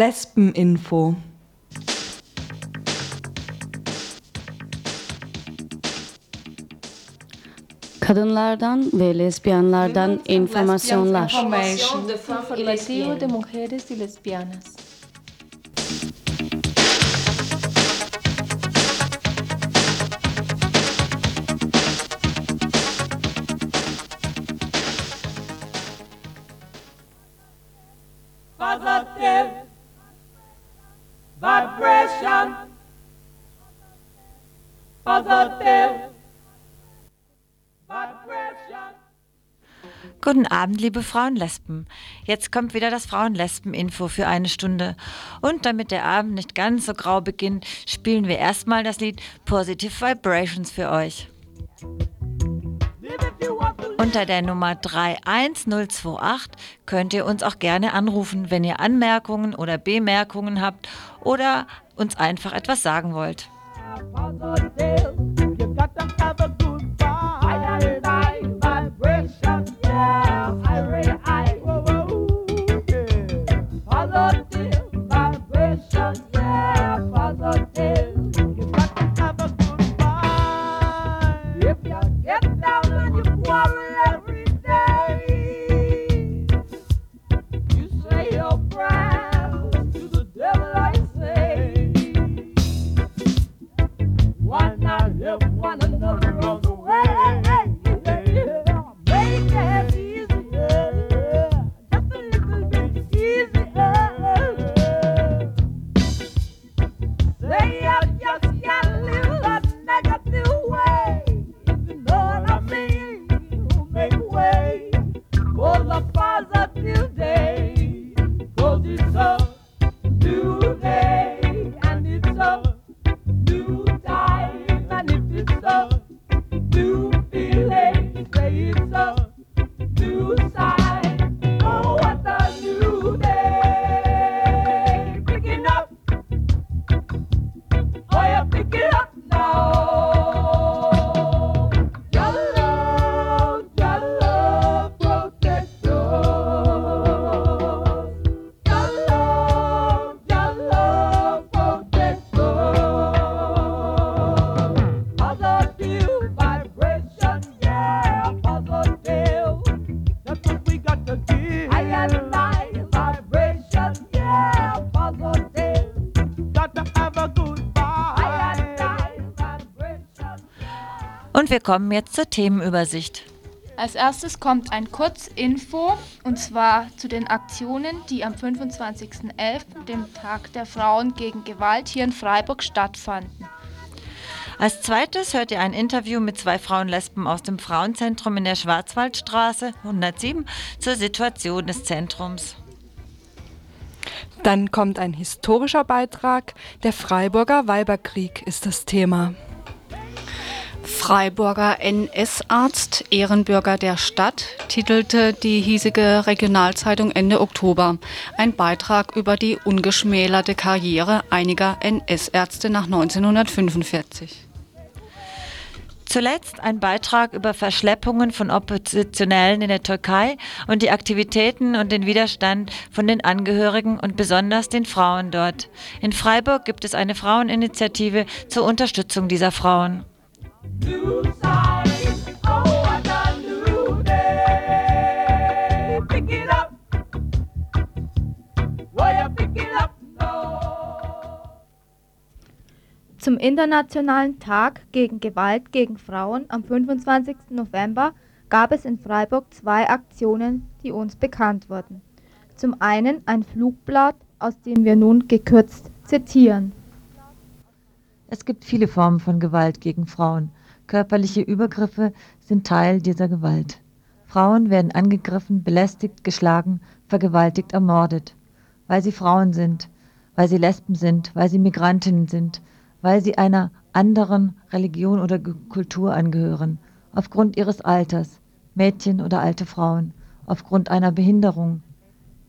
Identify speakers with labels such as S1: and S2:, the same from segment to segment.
S1: Frauen-Lesben-Info.
S2: Kadınlardan ve lezbiyenlerden informasyonlar.
S3: Informativo de mujeres y
S4: Abend, liebe Frauenlesben. Jetzt kommt wieder das Frauenlesben-Info für eine Stunde. Und damit der Abend nicht ganz so grau beginnt, spielen wir erstmal das Lied Positive Vibrations für euch. Unter der Nummer 31028 könnt ihr uns auch gerne anrufen, wenn ihr Anmerkungen oder Bemerkungen habt oder uns einfach etwas sagen wollt. Und wir kommen jetzt zur Themenübersicht.
S3: Als erstes kommt ein Kurzinfo und zwar zu den Aktionen, die am 25.11., dem Tag der Frauen gegen Gewalt, hier in Freiburg stattfanden.
S4: Als zweites hört ihr ein Interview mit zwei Frauenlesben aus dem Frauenzentrum in der Schwarzwaldstraße 107 zur Situation des Zentrums.
S1: Dann kommt ein historischer Beitrag. Der Freiburger Weiberkrieg ist das Thema.
S2: Freiburger NS-Arzt, Ehrenbürger der Stadt, titelte die hiesige Regionalzeitung Ende Oktober. Ein Beitrag über die ungeschmälerte Karriere einiger NS-Ärzte nach 1945.
S4: Zuletzt ein Beitrag über Verschleppungen von Oppositionellen in der Türkei und die Aktivitäten und den Widerstand von den Angehörigen und besonders den Frauen dort. In Freiburg gibt es eine Fraueninitiative zur Unterstützung dieser Frauen.
S5: Zum Internationalen Tag gegen Gewalt gegen Frauen am 25. November gab es in Freiburg zwei Aktionen, die uns bekannt wurden. Zum einen ein Flugblatt, aus dem wir nun gekürzt zitieren.
S4: Es gibt viele Formen von Gewalt gegen Frauen. Körperliche Übergriffe sind Teil dieser Gewalt. Frauen werden angegriffen, belästigt, geschlagen, vergewaltigt, ermordet, weil sie Frauen sind, weil sie Lesben sind, weil sie Migrantinnen sind, weil sie einer anderen Religion oder Kultur angehören, aufgrund ihres Alters, Mädchen oder alte Frauen, aufgrund einer Behinderung.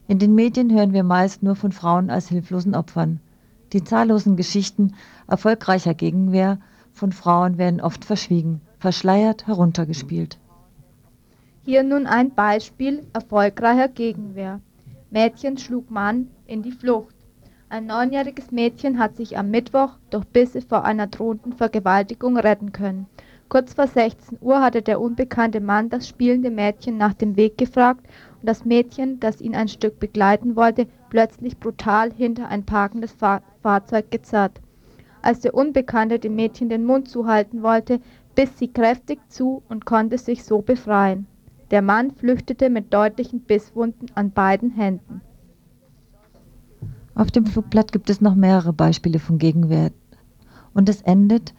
S4: In den Medien hören wir meist nur von Frauen als hilflosen Opfern. Die zahllosen Geschichten erfolgreicher Gegenwehr von Frauen werden oft verschwiegen, verschleiert, heruntergespielt.
S5: Hier nun ein Beispiel erfolgreicher Gegenwehr. Mädchen schlug Mann in die Flucht. Ein neunjähriges Mädchen hat sich am Mittwoch durch Bisse vor einer drohenden Vergewaltigung retten können. Kurz vor 16 Uhr hatte der unbekannte Mann das spielende Mädchen nach dem Weg gefragt und das Mädchen, das ihn ein Stück begleiten wollte, plötzlich brutal hinter ein parkendes Fahr Fahrzeug gezerrt. Als der Unbekannte dem Mädchen den Mund zuhalten wollte, biss sie kräftig zu und konnte sich so befreien. Der Mann flüchtete mit deutlichen Bisswunden an beiden Händen.
S4: Auf dem Flugblatt gibt es noch mehrere Beispiele von Gegenwehr. Und es endet,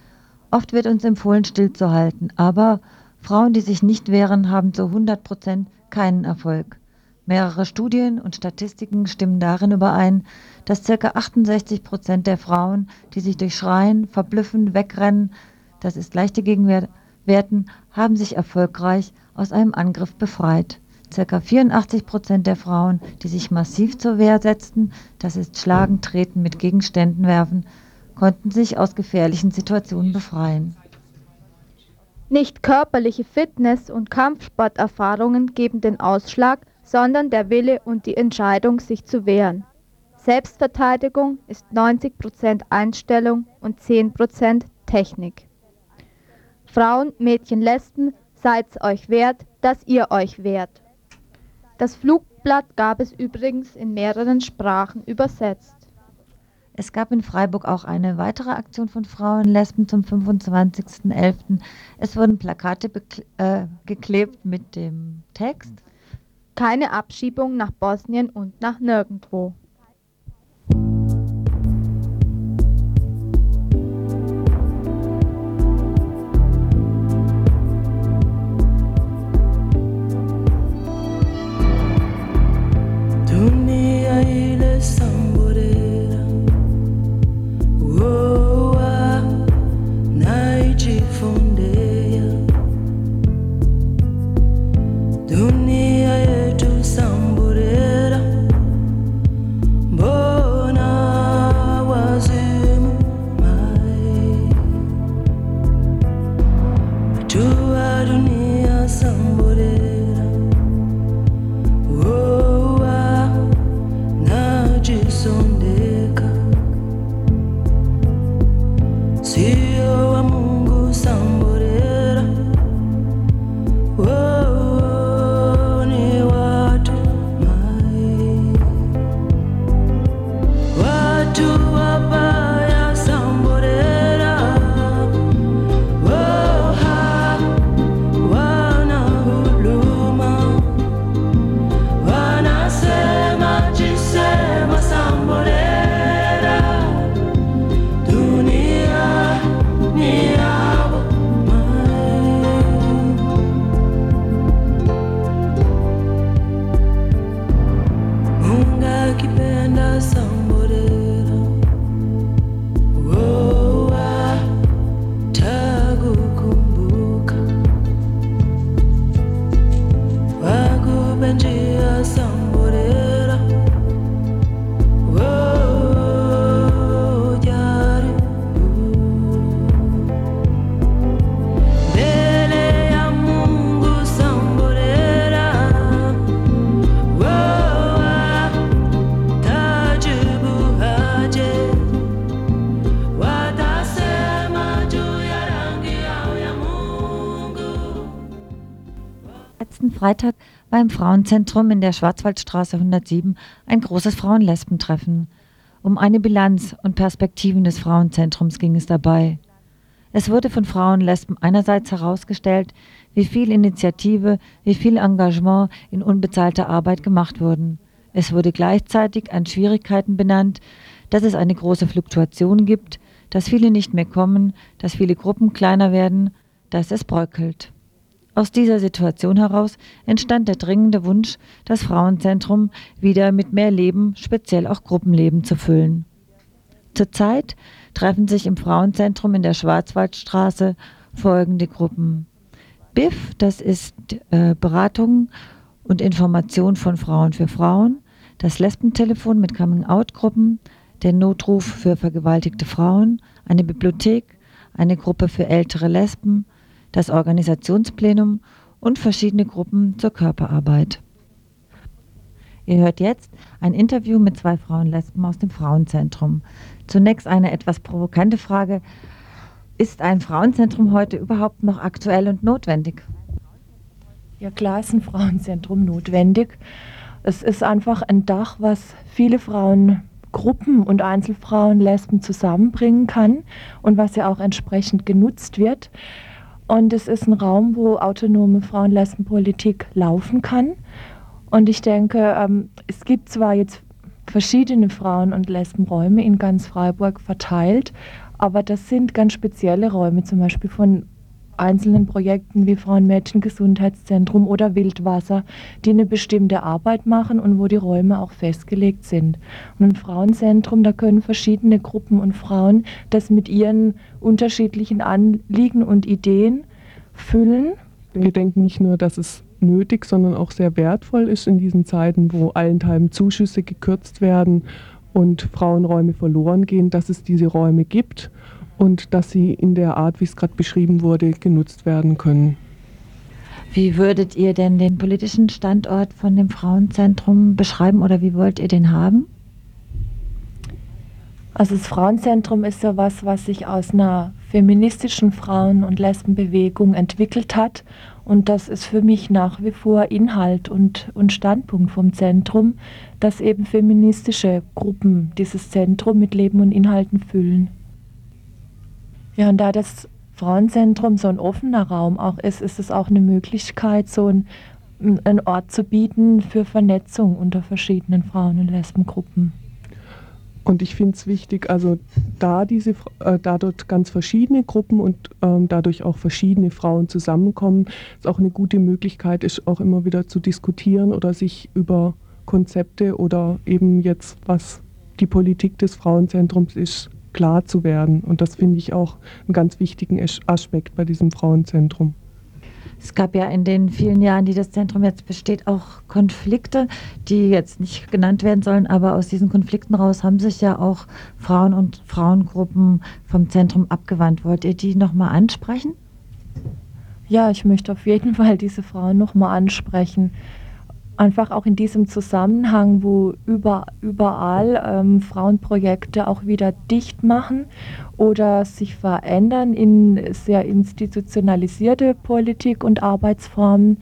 S4: oft wird uns empfohlen, stillzuhalten, aber Frauen, die sich nicht wehren, haben zu 100 Prozent keinen Erfolg. Mehrere Studien und Statistiken stimmen darin überein, dass ca. 68 Prozent der Frauen, die sich durch Schreien, Verblüffen, Wegrennen, das ist leichte Gegenwehr, werten, haben sich erfolgreich aus einem Angriff befreit. Ca. 84 Prozent der Frauen, die sich massiv zur Wehr setzten, das ist Schlagen, Treten, mit Gegenständen werfen, konnten sich aus gefährlichen Situationen befreien.
S5: Nicht körperliche Fitness und Kampfsporterfahrungen geben den Ausschlag, sondern der Wille und die Entscheidung, sich zu wehren. Selbstverteidigung ist 90% Einstellung und 10% Technik. Frauen, Mädchen, Lesben, seid's euch wert, dass ihr euch wehrt. Das Flugblatt gab es übrigens in mehreren Sprachen übersetzt.
S4: Es gab in Freiburg auch eine weitere Aktion von Frauen Lesben zum 25.11. Es wurden Plakate äh, geklebt mit dem Text
S5: Keine Abschiebung nach Bosnien und nach nirgendwo.
S4: Freitag war im Frauenzentrum in der Schwarzwaldstraße 107 ein großes Frauen-Lesben-Treffen. Um eine Bilanz und Perspektiven des Frauenzentrums ging es dabei. Es wurde von Frauen-Lesben einerseits herausgestellt, wie viel Initiative, wie viel Engagement in unbezahlter Arbeit gemacht wurden. Es wurde gleichzeitig an Schwierigkeiten benannt, dass es eine große Fluktuation gibt, dass viele nicht mehr kommen, dass viele Gruppen kleiner werden, dass es bröckelt. Aus dieser Situation heraus entstand der dringende Wunsch, das Frauenzentrum wieder mit mehr Leben, speziell auch Gruppenleben zu füllen. Zurzeit treffen sich im Frauenzentrum in der Schwarzwaldstraße folgende Gruppen. BIF, das ist äh, Beratung und Information von Frauen für Frauen, das Lesbentelefon mit Coming-out-Gruppen, der Notruf für vergewaltigte Frauen, eine Bibliothek, eine Gruppe für ältere Lesben, das Organisationsplenum und verschiedene Gruppen zur Körperarbeit. Ihr hört jetzt ein Interview mit zwei Frauenlesben aus dem Frauenzentrum. Zunächst eine etwas provokante Frage. Ist ein Frauenzentrum heute überhaupt noch aktuell und notwendig?
S6: Ja, klar ist ein Frauenzentrum notwendig. Es ist einfach ein Dach, was viele Frauengruppen und Einzelfrauen, Lesben zusammenbringen kann und was ja auch entsprechend genutzt wird. Und es ist ein Raum, wo autonome Frauen-Lesben-Politik laufen kann. Und ich denke, ähm, es gibt zwar jetzt verschiedene Frauen- und Lesbenräume in ganz Freiburg verteilt, aber das sind ganz spezielle Räume, zum Beispiel von einzelnen Projekten wie Frauen-Mädchen-Gesundheitszentrum oder Wildwasser, die eine bestimmte Arbeit machen und wo die Räume auch festgelegt sind. Und ein Frauenzentrum, da können verschiedene Gruppen und Frauen das mit ihren unterschiedlichen Anliegen und Ideen füllen.
S7: Wir denken nicht nur, dass es nötig, sondern auch sehr wertvoll ist in diesen Zeiten, wo allenthalben Zuschüsse gekürzt werden und Frauenräume verloren gehen, dass es diese Räume gibt und dass sie in der Art, wie es gerade beschrieben wurde, genutzt werden können.
S4: Wie würdet ihr denn den politischen Standort von dem Frauenzentrum beschreiben oder wie wollt ihr den haben?
S6: Also das Frauenzentrum ist ja was, was sich aus einer feministischen Frauen- und Lesbenbewegung entwickelt hat. Und das ist für mich nach wie vor Inhalt und, und Standpunkt vom Zentrum, dass eben feministische Gruppen dieses Zentrum mit Leben und Inhalten füllen. Ja, und da das Frauenzentrum so ein offener Raum auch ist, ist es auch eine Möglichkeit, so ein, einen Ort zu bieten für Vernetzung unter verschiedenen Frauen- und Lesbengruppen.
S7: Und ich finde es wichtig, also da diese, äh, da dort ganz verschiedene Gruppen und ähm, dadurch auch verschiedene Frauen zusammenkommen, ist auch eine gute Möglichkeit, ist auch immer wieder zu diskutieren oder sich über Konzepte oder eben jetzt, was die Politik des Frauenzentrums ist, klar zu werden. Und das finde ich auch einen ganz wichtigen Aspekt bei diesem Frauenzentrum.
S4: Es gab ja in den vielen Jahren, die das Zentrum jetzt besteht, auch Konflikte, die jetzt nicht genannt werden sollen, aber aus diesen Konflikten raus haben sich ja auch Frauen und Frauengruppen vom Zentrum abgewandt. Wollt ihr die nochmal ansprechen?
S6: Ja, ich möchte auf jeden Fall diese Frauen nochmal ansprechen einfach auch in diesem Zusammenhang, wo über, überall ähm, Frauenprojekte auch wieder dicht machen oder sich verändern in sehr institutionalisierte Politik und Arbeitsformen,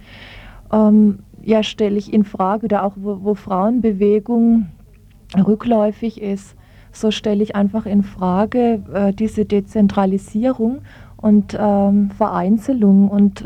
S6: ähm, ja, stelle ich in Frage, oder auch wo, wo Frauenbewegung rückläufig ist, so stelle ich einfach in Frage äh, diese Dezentralisierung und ähm, Vereinzelung und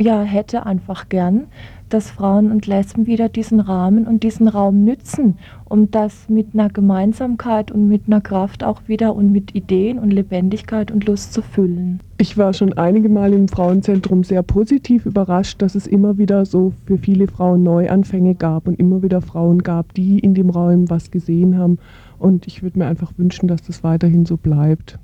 S6: ja, hätte einfach gern, dass Frauen und Lesben wieder diesen Rahmen und diesen Raum nützen, um das mit einer Gemeinsamkeit und mit einer Kraft auch wieder und mit Ideen und Lebendigkeit und Lust zu füllen.
S7: Ich war schon einige Mal im Frauenzentrum sehr positiv überrascht, dass es immer wieder so für viele Frauen Neuanfänge gab und immer wieder Frauen gab, die in dem Raum was gesehen haben. Und ich würde mir einfach wünschen, dass das weiterhin so bleibt.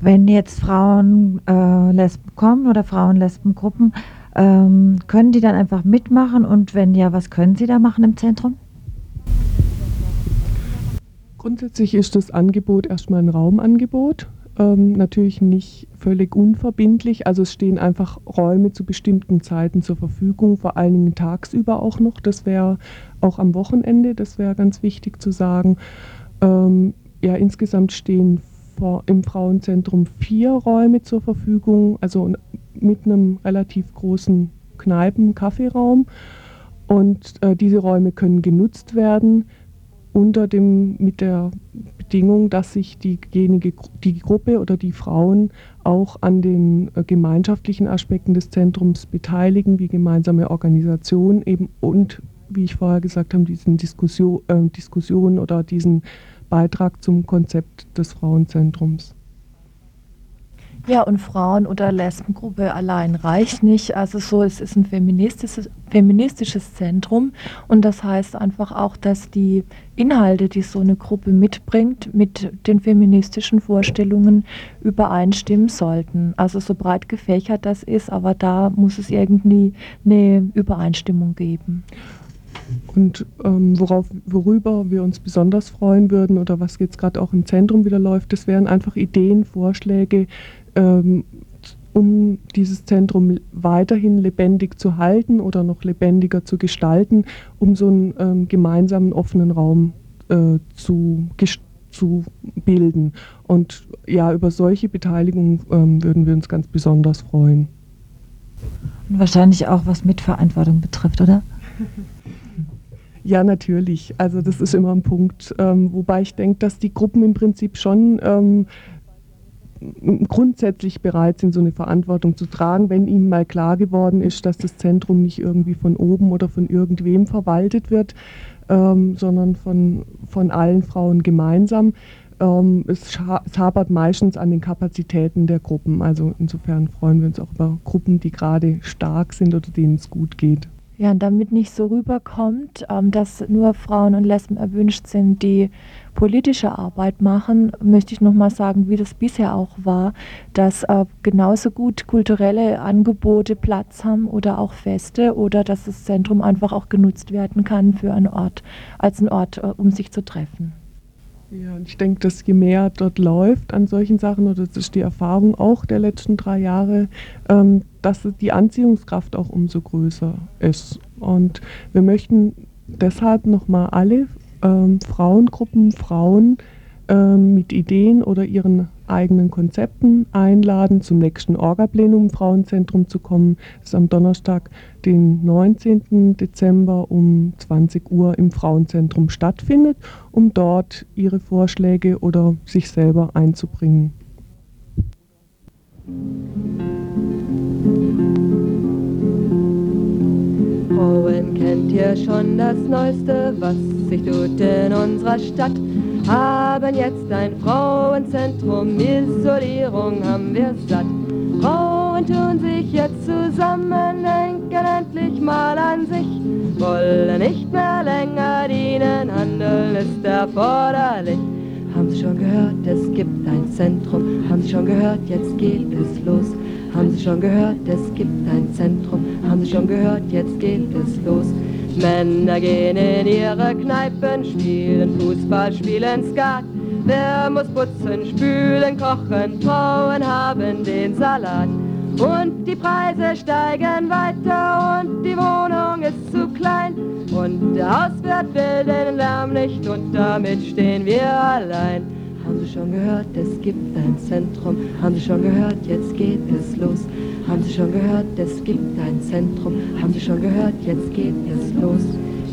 S4: Wenn jetzt Frauen äh, Lesben kommen oder Frauen-Lesben-Gruppen, ähm, können die dann einfach mitmachen und wenn ja, was können sie da machen im Zentrum?
S7: Grundsätzlich ist das Angebot erstmal ein Raumangebot. Ähm, natürlich nicht völlig unverbindlich. Also es stehen einfach Räume zu bestimmten Zeiten zur Verfügung, vor allen Dingen tagsüber auch noch. Das wäre auch am Wochenende, das wäre ganz wichtig zu sagen. Ähm, ja, insgesamt stehen im Frauenzentrum vier Räume zur Verfügung, also mit einem relativ großen Kneipen-Kaffeeraum. Und äh, diese Räume können genutzt werden unter dem, mit der Bedingung, dass sich diejenige, die Gruppe oder die Frauen auch an den äh, gemeinschaftlichen Aspekten des Zentrums beteiligen, wie gemeinsame Organisation eben und, wie ich vorher gesagt habe, diesen Diskussion, äh, Diskussionen oder diesen Beitrag zum Konzept des Frauenzentrums.
S6: Ja, und Frauen- oder Lesbengruppe allein reicht nicht. Also so, es ist ein feministisches, feministisches Zentrum und das heißt einfach auch, dass die Inhalte, die so eine Gruppe mitbringt, mit den feministischen Vorstellungen übereinstimmen sollten. Also so breit gefächert das ist, aber da muss es irgendwie eine Übereinstimmung geben.
S7: Und ähm, worauf, worüber wir uns besonders freuen würden oder was jetzt gerade auch im Zentrum wieder läuft, das wären einfach Ideen, Vorschläge, ähm, um dieses Zentrum weiterhin lebendig zu halten oder noch lebendiger zu gestalten, um so einen ähm, gemeinsamen offenen Raum äh, zu, zu bilden. Und ja, über solche Beteiligung ähm, würden wir uns ganz besonders freuen.
S4: Und wahrscheinlich auch was Mitverantwortung betrifft, oder?
S7: Ja, natürlich. Also das ist immer ein Punkt, ähm, wobei ich denke, dass die Gruppen im Prinzip schon ähm, grundsätzlich bereit sind, so eine Verantwortung zu tragen, wenn ihnen mal klar geworden ist, dass das Zentrum nicht irgendwie von oben oder von irgendwem verwaltet wird, ähm, sondern von, von allen Frauen gemeinsam. Ähm, es, es hapert meistens an den Kapazitäten der Gruppen. Also insofern freuen wir uns auch über Gruppen, die gerade stark sind oder denen es gut geht.
S6: Ja, und damit nicht so rüberkommt, ähm, dass nur Frauen und Lesben erwünscht sind, die politische Arbeit machen, möchte ich nochmal sagen, wie das bisher auch war, dass äh, genauso gut kulturelle Angebote Platz haben oder auch Feste oder dass das Zentrum einfach auch genutzt werden kann für einen Ort, als ein Ort, äh, um sich zu treffen.
S7: Ja, ich denke, dass je mehr dort läuft an solchen Sachen, oder das ist die Erfahrung auch der letzten drei Jahre, ähm, dass die Anziehungskraft auch umso größer ist. Und wir möchten deshalb nochmal alle ähm, Frauengruppen, Frauen mit Ideen oder ihren eigenen Konzepten einladen, zum nächsten Orga-Plenum im Frauenzentrum zu kommen. Das ist am Donnerstag, den 19. Dezember um 20 Uhr im Frauenzentrum stattfindet, um dort ihre Vorschläge oder sich selber einzubringen.
S8: Frauen kennt ihr schon das Neueste, was sich tut in unserer Stadt haben jetzt ein Frauenzentrum, Isolierung haben wir satt. Frauen tun sich jetzt zusammen, denken endlich mal an sich, wollen nicht mehr länger dienen, handeln ist erforderlich. Haben Sie schon gehört, es gibt ein Zentrum, haben Sie schon gehört, jetzt geht es los. Haben Sie schon gehört, es gibt ein Zentrum, haben Sie schon gehört, jetzt geht es los. Männer gehen in ihre Kneipen, spielen Fußball, spielen Skat. Wer muss putzen, spülen, kochen, Frauen haben den Salat. Und die Preise steigen weiter und die Wohnung ist zu klein. Und der Hauswirt will den Lärm nicht und damit stehen wir allein. Haben Sie schon gehört, es gibt ein Zentrum? Haben Sie schon gehört, jetzt geht es los? Haben Sie schon gehört, es gibt ein Zentrum? Haben Sie schon gehört, jetzt geht es los?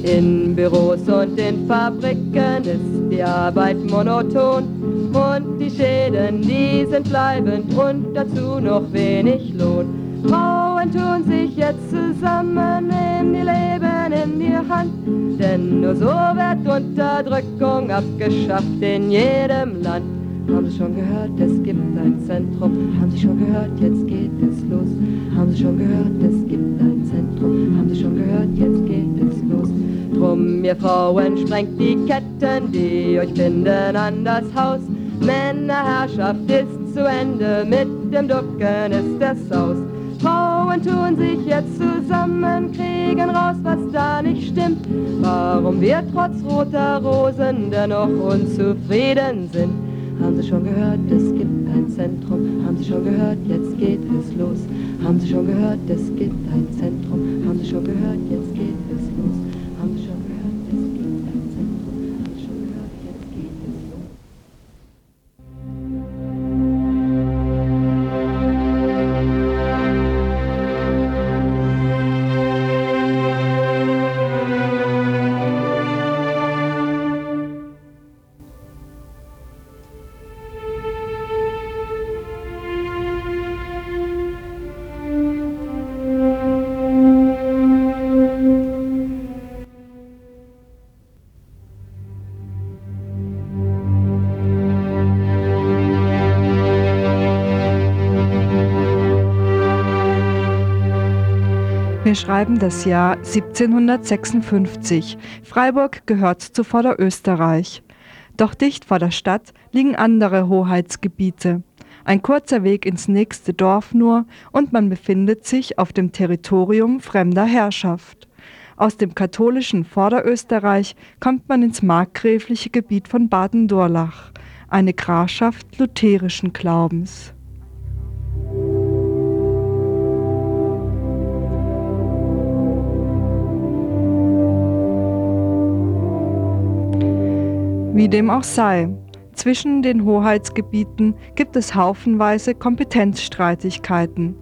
S8: In Büros und in Fabriken ist die Arbeit monoton und die Schäden, die sind bleibend und dazu noch wenig Lohn. Frauen tun sich jetzt zusammen, nehmen ihr Leben in die Hand, denn nur so wird Unterdrückung abgeschafft in jedem Land. Haben Sie schon gehört, es gibt ein Zentrum? Haben Sie schon gehört, jetzt geht es los? Haben Sie schon gehört, es gibt ein Zentrum? Haben Sie schon gehört, jetzt geht es los? Drum, ihr Frauen, sprengt die Ketten, die euch binden an das Haus. Männerherrschaft ist zu Ende, mit dem Ducken ist es aus. Frauen tun sich jetzt zusammen, kriegen raus, was da nicht stimmt. Warum wir trotz roter Rosen dennoch unzufrieden sind. Haben Sie schon gehört, es gibt ein Zentrum? Haben Sie schon gehört, jetzt geht es los? Haben Sie schon gehört, es gibt ein Zentrum? Haben Sie schon gehört, jetzt geht es los?
S1: Wir schreiben das Jahr 1756. Freiburg gehört zu Vorderösterreich. Doch dicht vor der Stadt liegen andere Hoheitsgebiete. Ein kurzer Weg ins nächste Dorf nur und man befindet sich auf dem Territorium fremder Herrschaft. Aus dem katholischen Vorderösterreich kommt man ins markgräfliche Gebiet von Baden-Durlach, eine Grafschaft lutherischen Glaubens. Wie dem auch sei, zwischen den Hoheitsgebieten gibt es haufenweise Kompetenzstreitigkeiten.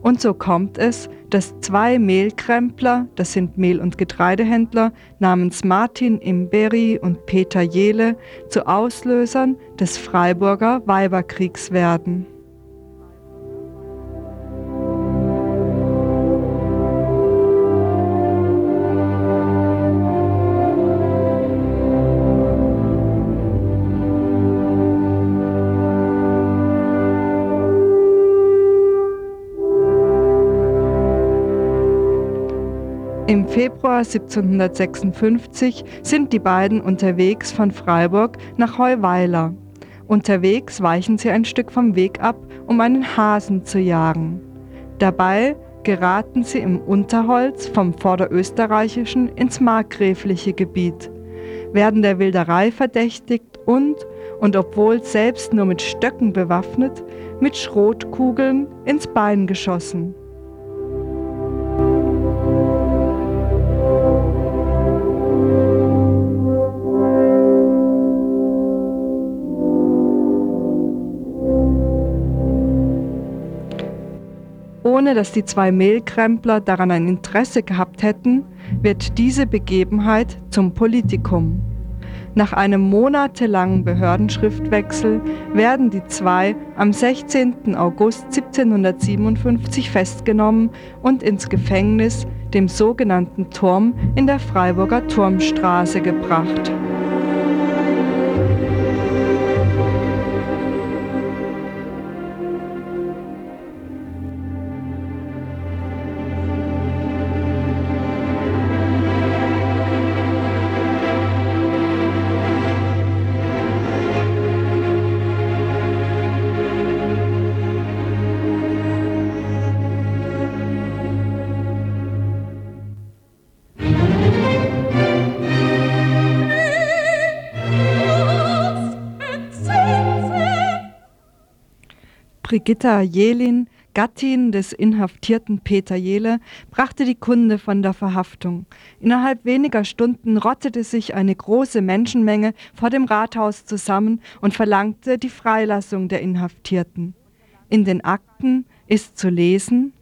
S1: Und so kommt es, dass zwei Mehlkrempler, das sind Mehl- und Getreidehändler, namens Martin Imberi und Peter Jele, zu Auslösern des Freiburger Weiberkriegs werden. Februar 1756 sind die beiden unterwegs von Freiburg nach Heuweiler. Unterwegs weichen sie ein Stück vom Weg ab, um einen Hasen zu jagen. Dabei geraten sie im Unterholz vom vorderösterreichischen ins markgräfliche Gebiet, werden der Wilderei verdächtigt und, und obwohl selbst nur mit Stöcken bewaffnet, mit Schrotkugeln ins Bein geschossen. Ohne dass die zwei Mehlkrempler daran ein Interesse gehabt hätten, wird diese Begebenheit zum Politikum. Nach einem monatelangen Behördenschriftwechsel werden die zwei am 16. August 1757 festgenommen und ins Gefängnis, dem sogenannten Turm, in der Freiburger Turmstraße gebracht. Brigitta Jelin, Gattin des inhaftierten Peter Jele, brachte die Kunde von der Verhaftung. Innerhalb weniger Stunden rottete sich eine große Menschenmenge vor dem Rathaus zusammen und verlangte die Freilassung der Inhaftierten. In den Akten ist zu lesen,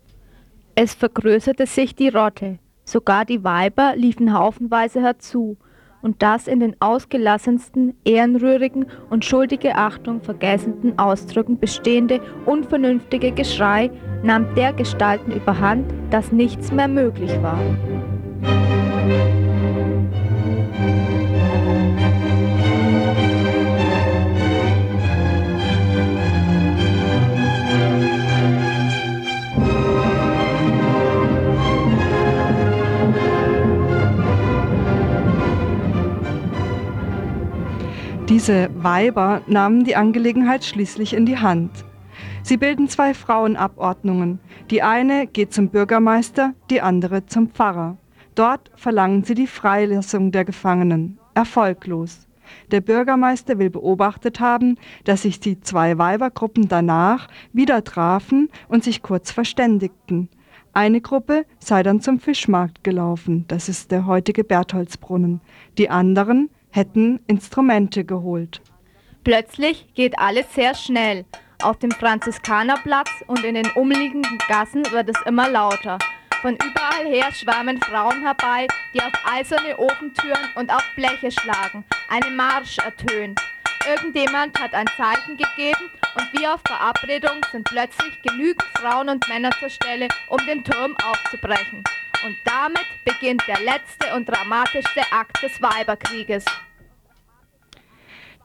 S3: Es vergrößerte sich die Rotte, sogar die Weiber liefen haufenweise herzu, und das in den ausgelassensten, ehrenrührigen und schuldige Achtung vergessenden Ausdrücken bestehende unvernünftige Geschrei nahm der Gestalten überhand, dass nichts mehr möglich war.
S1: Diese Weiber nahmen die Angelegenheit schließlich in die Hand. Sie bilden zwei Frauenabordnungen. Die eine geht zum Bürgermeister, die andere zum Pfarrer. Dort verlangen sie die Freilassung der Gefangenen. Erfolglos. Der Bürgermeister will beobachtet haben, dass sich die zwei Weibergruppen danach wieder trafen und sich kurz verständigten. Eine Gruppe sei dann zum Fischmarkt gelaufen, das ist der heutige Bertholdsbrunnen. Die anderen hätten Instrumente geholt.
S3: Plötzlich geht alles sehr schnell. Auf dem Franziskanerplatz und in den umliegenden Gassen wird es immer lauter. Von überall her schwärmen Frauen herbei, die auf eiserne Ofentüren und auf Bleche schlagen. Eine Marsch ertönt. Irgendjemand hat ein Zeichen gegeben und wie auf Verabredung sind plötzlich genügend Frauen und Männer zur Stelle, um den Turm aufzubrechen. Und damit beginnt der letzte und dramatischste Akt des Weiberkrieges.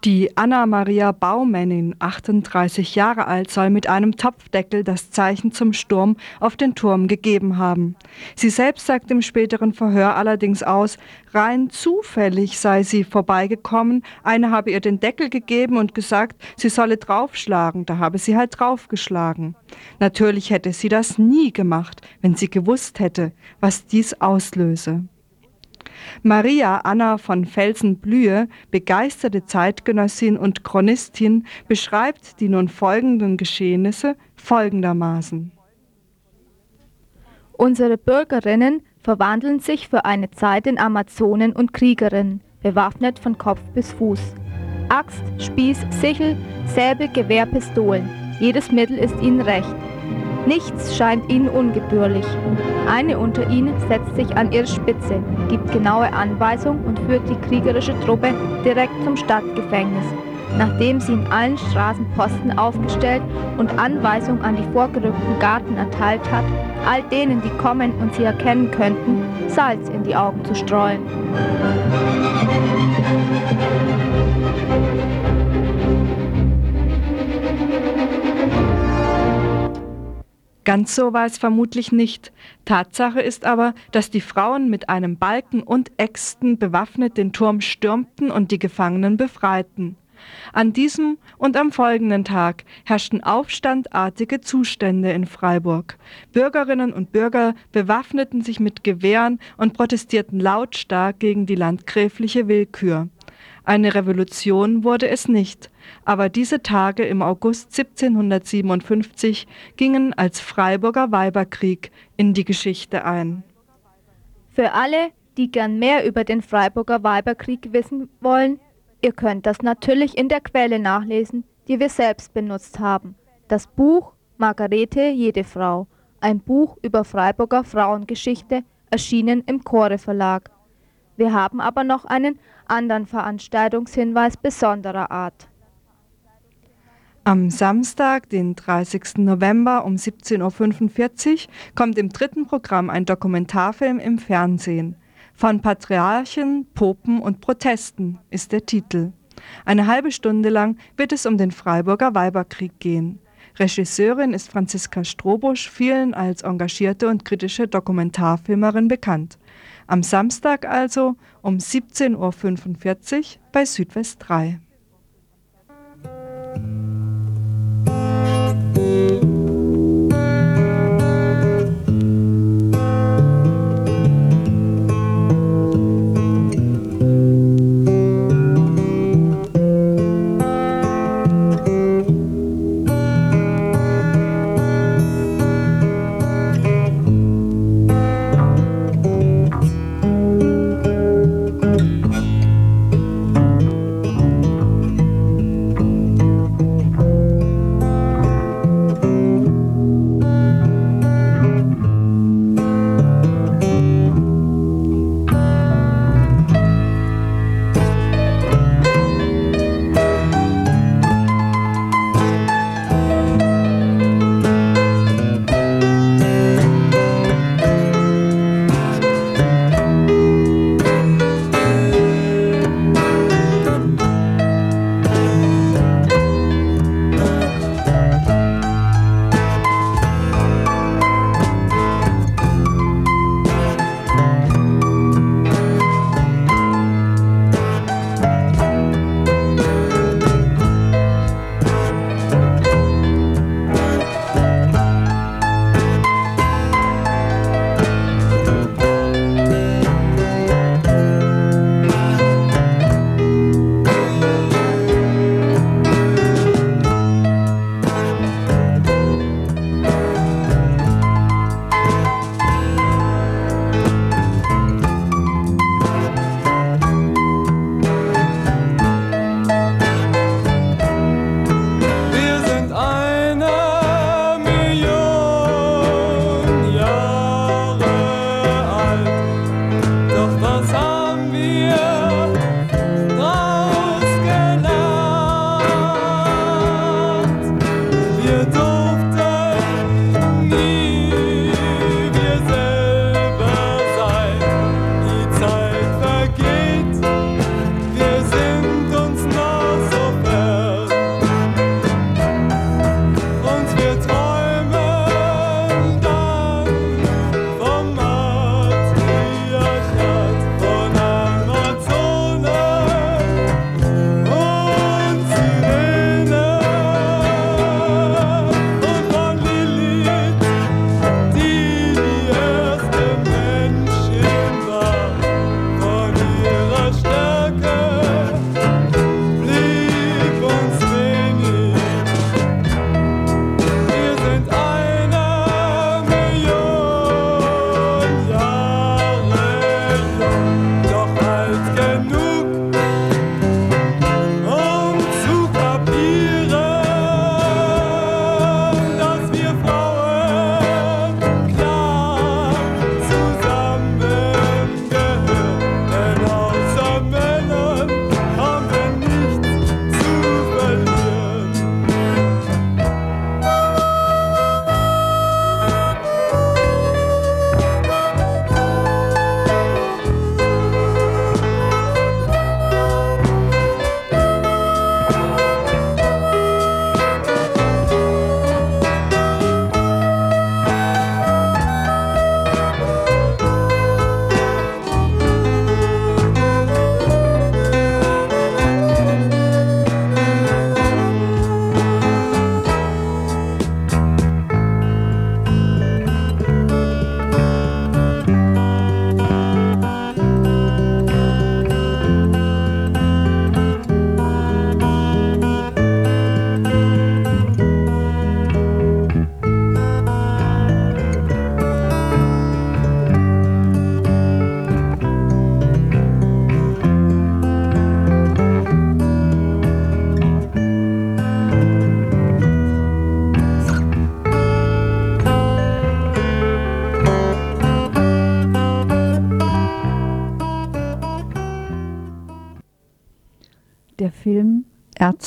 S1: Die Anna-Maria Baumännin, 38 Jahre alt, soll mit einem Topfdeckel das Zeichen zum Sturm auf den Turm gegeben haben. Sie selbst sagt im späteren Verhör allerdings aus, rein zufällig sei sie vorbeigekommen, eine habe ihr den Deckel gegeben und gesagt, sie solle draufschlagen, da habe sie halt draufgeschlagen. Natürlich hätte sie das nie gemacht, wenn sie gewusst hätte, was dies auslöse. Maria Anna von Felsen-Blühe, begeisterte Zeitgenössin und Chronistin, beschreibt die nun folgenden Geschehnisse folgendermaßen.
S3: Unsere Bürgerinnen verwandeln sich für eine Zeit in Amazonen und Kriegerinnen, bewaffnet von Kopf bis Fuß. Axt, Spieß, Sichel, Säbel, Gewehr, Pistolen. Jedes Mittel ist ihnen recht. Nichts scheint ihnen ungebührlich. Eine unter ihnen setzt sich an ihre Spitze, gibt genaue Anweisungen und führt die kriegerische Truppe direkt zum Stadtgefängnis. Nachdem sie in allen Straßen Posten aufgestellt und Anweisungen an die vorgerückten Garten erteilt hat, all denen, die kommen und sie erkennen könnten, Salz in die Augen zu streuen.
S1: Ganz so war es vermutlich nicht. Tatsache ist aber, dass die Frauen mit einem Balken und Äxten bewaffnet den Turm stürmten und die Gefangenen befreiten. An diesem und am folgenden Tag herrschten aufstandartige Zustände in Freiburg. Bürgerinnen und Bürger bewaffneten sich mit Gewehren und protestierten lautstark gegen die landgräfliche Willkür. Eine Revolution wurde es nicht, aber diese Tage im August 1757 gingen als Freiburger Weiberkrieg in die Geschichte ein.
S3: Für alle, die gern mehr über den Freiburger Weiberkrieg wissen wollen, ihr könnt das natürlich in der Quelle nachlesen, die wir selbst benutzt haben. Das Buch Margarete jede Frau, ein Buch über Freiburger Frauengeschichte, erschienen im Chore Verlag. Wir haben aber noch einen anderen Veranstaltungshinweis besonderer Art.
S1: Am Samstag, den 30. November um 17.45 Uhr kommt im dritten Programm ein Dokumentarfilm im Fernsehen. Von Patriarchen, Popen und Protesten ist der Titel. Eine halbe Stunde lang wird es um den Freiburger Weiberkrieg gehen. Regisseurin ist Franziska Strobusch, vielen als engagierte und kritische Dokumentarfilmerin bekannt. Am Samstag also um 17.45 Uhr bei Südwest 3.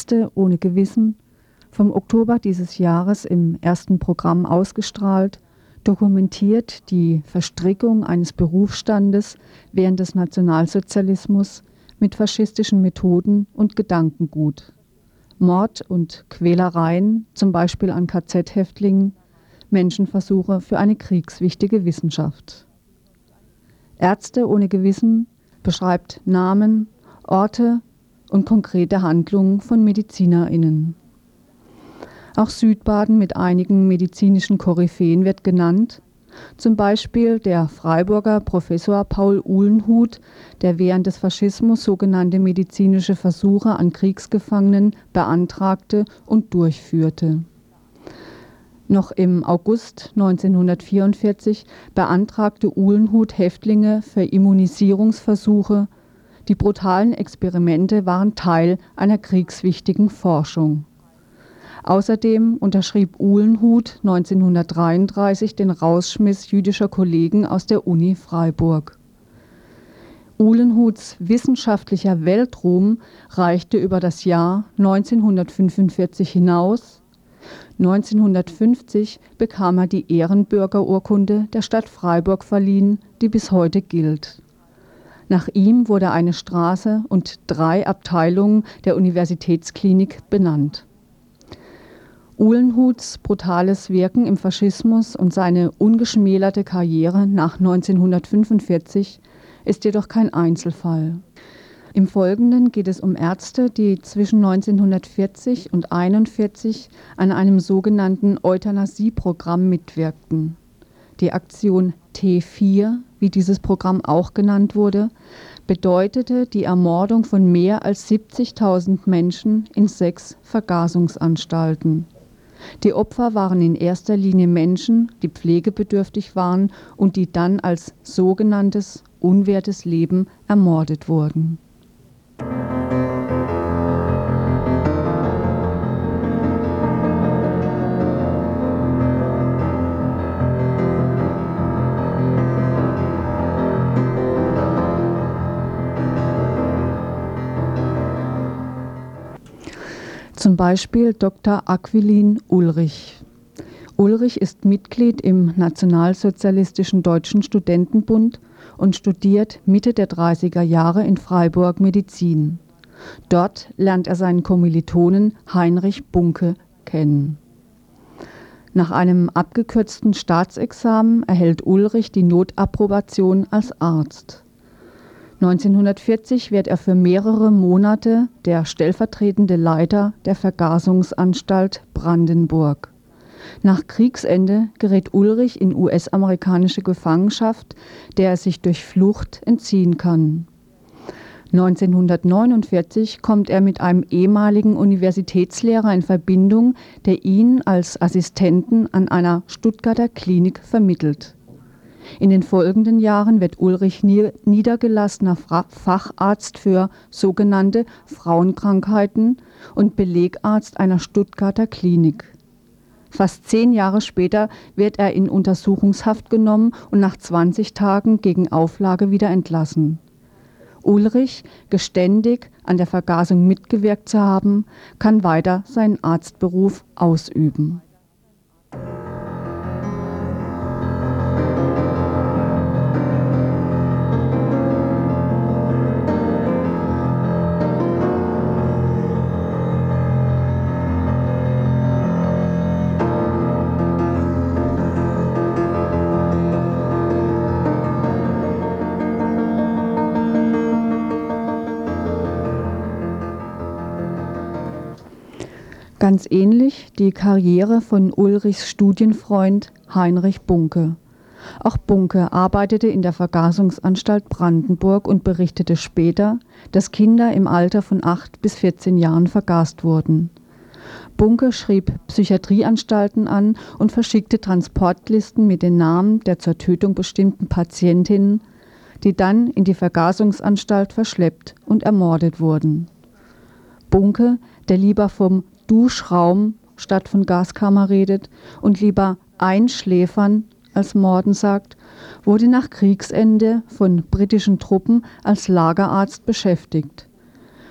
S9: Ärzte ohne Gewissen, vom Oktober dieses Jahres im ersten Programm ausgestrahlt, dokumentiert die Verstrickung eines Berufsstandes während des Nationalsozialismus mit faschistischen Methoden und Gedankengut. Mord und Quälereien, zum Beispiel an KZ-Häftlingen, Menschenversuche für eine kriegswichtige Wissenschaft. Ärzte ohne Gewissen beschreibt Namen, Orte und konkrete Handlungen von MedizinerInnen. Auch Südbaden mit einigen medizinischen Koryphäen wird genannt, zum Beispiel der Freiburger Professor Paul Uhlenhuth, der während des Faschismus sogenannte medizinische Versuche an Kriegsgefangenen beantragte und durchführte. Noch im August 1944 beantragte Uhlenhuth Häftlinge für Immunisierungsversuche. Die brutalen Experimente waren Teil einer kriegswichtigen Forschung. Außerdem unterschrieb Uhlenhuth 1933 den Rausschmiss jüdischer Kollegen aus der Uni Freiburg. Uhlenhuths wissenschaftlicher Weltruhm reichte über das Jahr 1945 hinaus. 1950 bekam er die Ehrenbürgerurkunde der Stadt Freiburg verliehen, die bis heute gilt. Nach ihm wurde eine Straße und drei Abteilungen der Universitätsklinik benannt. Uhlenhuths brutales Wirken im Faschismus und seine ungeschmälerte Karriere nach 1945 ist jedoch kein Einzelfall. Im Folgenden geht es um Ärzte, die zwischen 1940 und 1941 an einem sogenannten Euthanasieprogramm mitwirkten. Die Aktion T4, wie dieses Programm auch genannt wurde, bedeutete die Ermordung von mehr als 70.000 Menschen in sechs Vergasungsanstalten. Die Opfer waren in erster Linie Menschen, die pflegebedürftig waren und die dann als sogenanntes unwertes Leben ermordet wurden. Beispiel Dr. Aquilin Ulrich. Ulrich ist Mitglied im Nationalsozialistischen Deutschen Studentenbund und studiert Mitte der 30er Jahre in Freiburg Medizin. Dort lernt er seinen Kommilitonen Heinrich Bunke kennen. Nach einem abgekürzten Staatsexamen erhält Ulrich die Notabprobation als Arzt. 1940 wird er für mehrere Monate der stellvertretende Leiter der Vergasungsanstalt Brandenburg. Nach Kriegsende gerät Ulrich in US-amerikanische Gefangenschaft, der er sich durch Flucht entziehen kann. 1949 kommt er mit einem ehemaligen Universitätslehrer in Verbindung, der ihn als Assistenten an einer Stuttgarter Klinik vermittelt. In den folgenden Jahren wird Ulrich niedergelassener Facharzt für sogenannte Frauenkrankheiten und Belegarzt einer Stuttgarter Klinik. Fast zehn Jahre später wird er in Untersuchungshaft genommen und nach 20 Tagen gegen Auflage wieder entlassen. Ulrich, geständig an der Vergasung mitgewirkt zu haben, kann weiter seinen Arztberuf ausüben. Ganz ähnlich die Karriere von Ulrichs Studienfreund Heinrich Bunke. Auch Bunke arbeitete in der Vergasungsanstalt Brandenburg und berichtete später, dass Kinder im Alter von 8 bis 14 Jahren vergast wurden. Bunke schrieb Psychiatrieanstalten an und verschickte Transportlisten mit den Namen der zur Tötung bestimmten Patientinnen, die dann in die Vergasungsanstalt verschleppt und ermordet wurden. Bunke, der lieber vom Duschraum statt von Gaskammer redet und lieber einschläfern als morden sagt, wurde nach Kriegsende von britischen Truppen als Lagerarzt beschäftigt.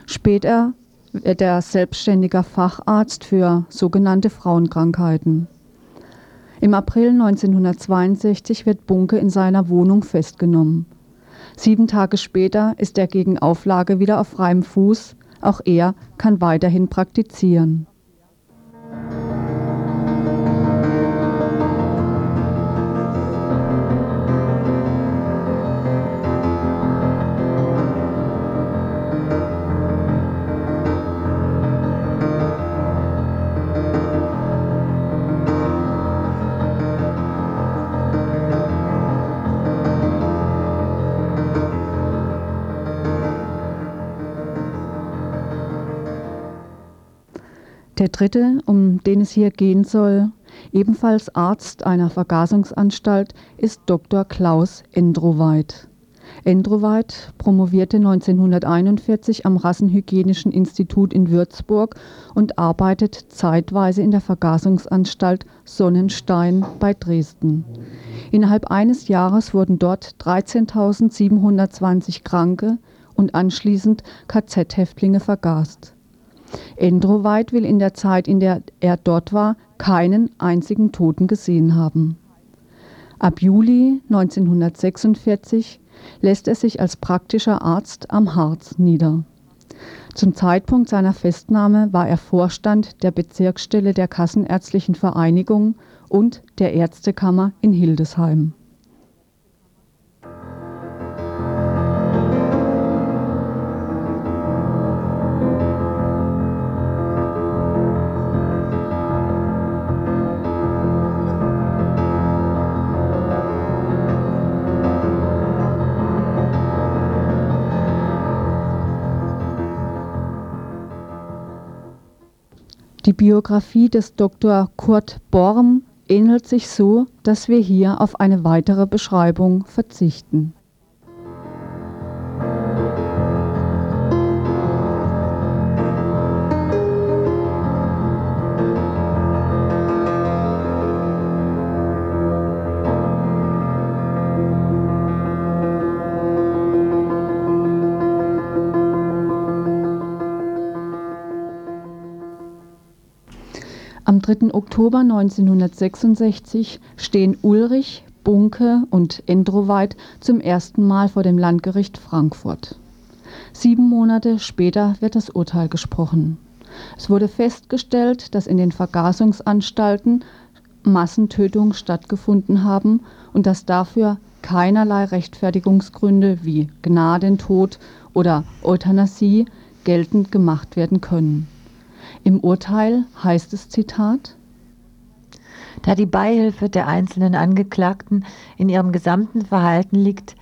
S9: Später wird er selbstständiger Facharzt für sogenannte Frauenkrankheiten. Im April 1962 wird Bunke in seiner Wohnung festgenommen. Sieben Tage später ist er gegen Auflage wieder auf freiem Fuß. Auch er kann weiterhin praktizieren. Dritte, um den es hier gehen soll, ebenfalls Arzt einer Vergasungsanstalt, ist Dr. Klaus Endroweit. Endroweit promovierte 1941 am Rassenhygienischen Institut in Würzburg und arbeitet zeitweise in der Vergasungsanstalt Sonnenstein bei Dresden. Innerhalb eines Jahres wurden dort 13.720 Kranke und anschließend KZ-Häftlinge vergast. Endroweit will in der Zeit, in der er dort war, keinen einzigen Toten gesehen haben. Ab Juli 1946 lässt er sich als praktischer Arzt am Harz nieder. Zum Zeitpunkt seiner Festnahme war er Vorstand der Bezirksstelle der Kassenärztlichen Vereinigung und der Ärztekammer in Hildesheim. Die Biografie des Dr. Kurt Borm ähnelt sich so, dass wir hier auf eine weitere Beschreibung verzichten. Am 3. Oktober 1966 stehen Ulrich, Bunke und Endroweit zum ersten Mal vor dem Landgericht Frankfurt. Sieben Monate später wird das Urteil gesprochen. Es wurde festgestellt, dass in den Vergasungsanstalten Massentötungen stattgefunden haben und dass dafür keinerlei Rechtfertigungsgründe wie Gnadentod oder Euthanasie geltend gemacht werden können. Im Urteil heißt es Zitat
S4: Da die Beihilfe der einzelnen Angeklagten in ihrem gesamten Verhalten liegt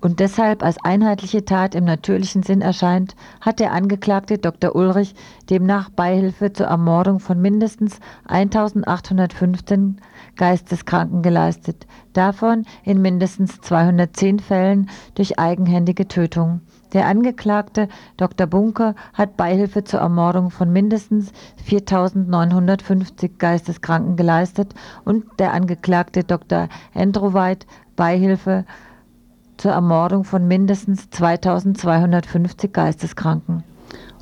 S4: und deshalb als einheitliche Tat im natürlichen Sinn erscheint, hat der Angeklagte Dr. Ulrich demnach Beihilfe zur Ermordung von mindestens 1815 Geisteskranken geleistet, davon in mindestens 210 Fällen durch eigenhändige Tötung. Der Angeklagte Dr. Bunker hat Beihilfe zur Ermordung von mindestens 4.950 Geisteskranken geleistet und der Angeklagte Dr. Endroweit Beihilfe zur Ermordung von mindestens 2.250 Geisteskranken.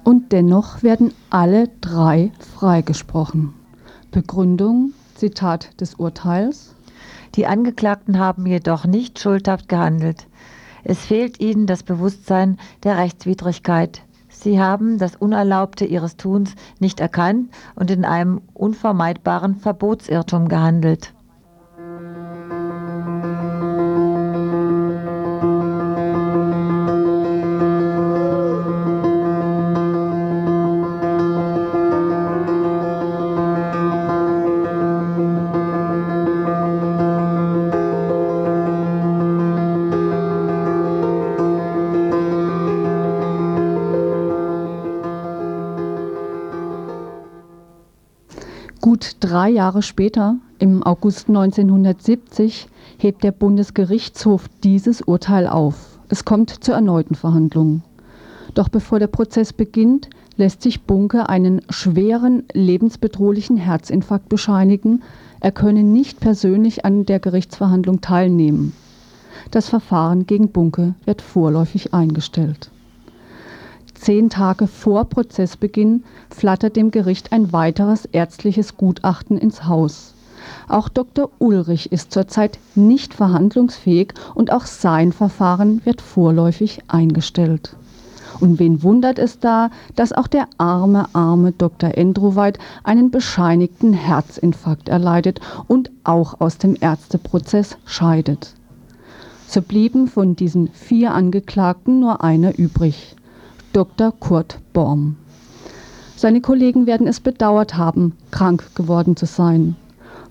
S9: Und dennoch werden alle drei freigesprochen. Begründung, Zitat des Urteils.
S4: Die Angeklagten haben jedoch nicht schuldhaft gehandelt. Es fehlt ihnen das Bewusstsein der Rechtswidrigkeit. Sie haben das Unerlaubte ihres Tuns nicht erkannt und in einem unvermeidbaren Verbotsirrtum gehandelt.
S9: Jahre später, im August 1970, hebt der Bundesgerichtshof dieses Urteil auf. Es kommt zur erneuten Verhandlung. Doch bevor der Prozess beginnt, lässt sich Bunke einen schweren, lebensbedrohlichen Herzinfarkt bescheinigen. Er könne nicht persönlich an der Gerichtsverhandlung teilnehmen. Das Verfahren gegen Bunke wird vorläufig eingestellt. Zehn Tage vor Prozessbeginn flattert dem Gericht ein weiteres ärztliches Gutachten ins Haus. Auch Dr. Ulrich ist zurzeit nicht verhandlungsfähig und auch sein Verfahren wird vorläufig eingestellt. Und wen wundert es da, dass auch der arme, arme Dr. Endroweit einen bescheinigten Herzinfarkt erleidet und auch aus dem Ärzteprozess scheidet. So blieben von diesen vier Angeklagten nur einer übrig, Dr. Kurt Borm. Seine Kollegen werden es bedauert haben, krank geworden zu sein.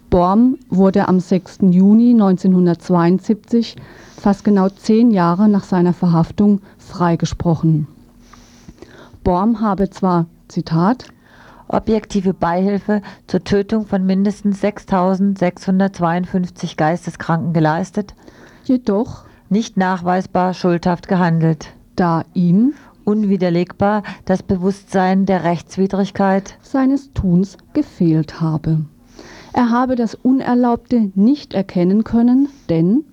S9: Borm wurde am 6. Juni 1972, fast genau zehn Jahre nach seiner Verhaftung, freigesprochen. Borm habe zwar, Zitat,
S4: objektive Beihilfe zur Tötung von mindestens 6.652 Geisteskranken geleistet,
S9: jedoch
S4: nicht nachweisbar schuldhaft gehandelt,
S9: da ihm
S4: unwiderlegbar das Bewusstsein der Rechtswidrigkeit
S9: seines Tuns gefehlt habe. Er habe das Unerlaubte nicht erkennen können, denn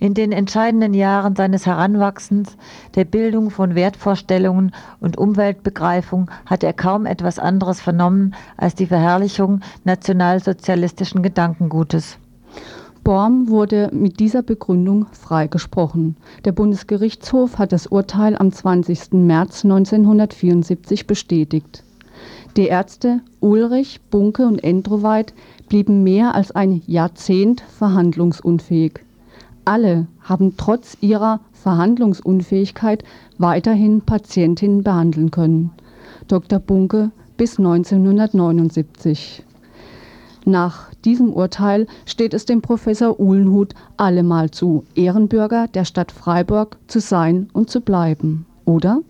S4: in den entscheidenden Jahren seines Heranwachsens, der Bildung von Wertvorstellungen und Umweltbegreifung hat er kaum etwas anderes vernommen als die Verherrlichung nationalsozialistischen Gedankengutes.
S9: Borm wurde mit dieser Begründung freigesprochen. Der Bundesgerichtshof hat das Urteil am 20. März 1974 bestätigt. Die Ärzte Ulrich, Bunke und Endroweit blieben mehr als ein Jahrzehnt verhandlungsunfähig. Alle haben trotz ihrer Verhandlungsunfähigkeit weiterhin Patientinnen behandeln können. Dr. Bunke bis 1979. Nach diesem Urteil steht es dem Professor Uhlenhut allemal zu, Ehrenbürger der Stadt Freiburg zu sein und zu bleiben, oder?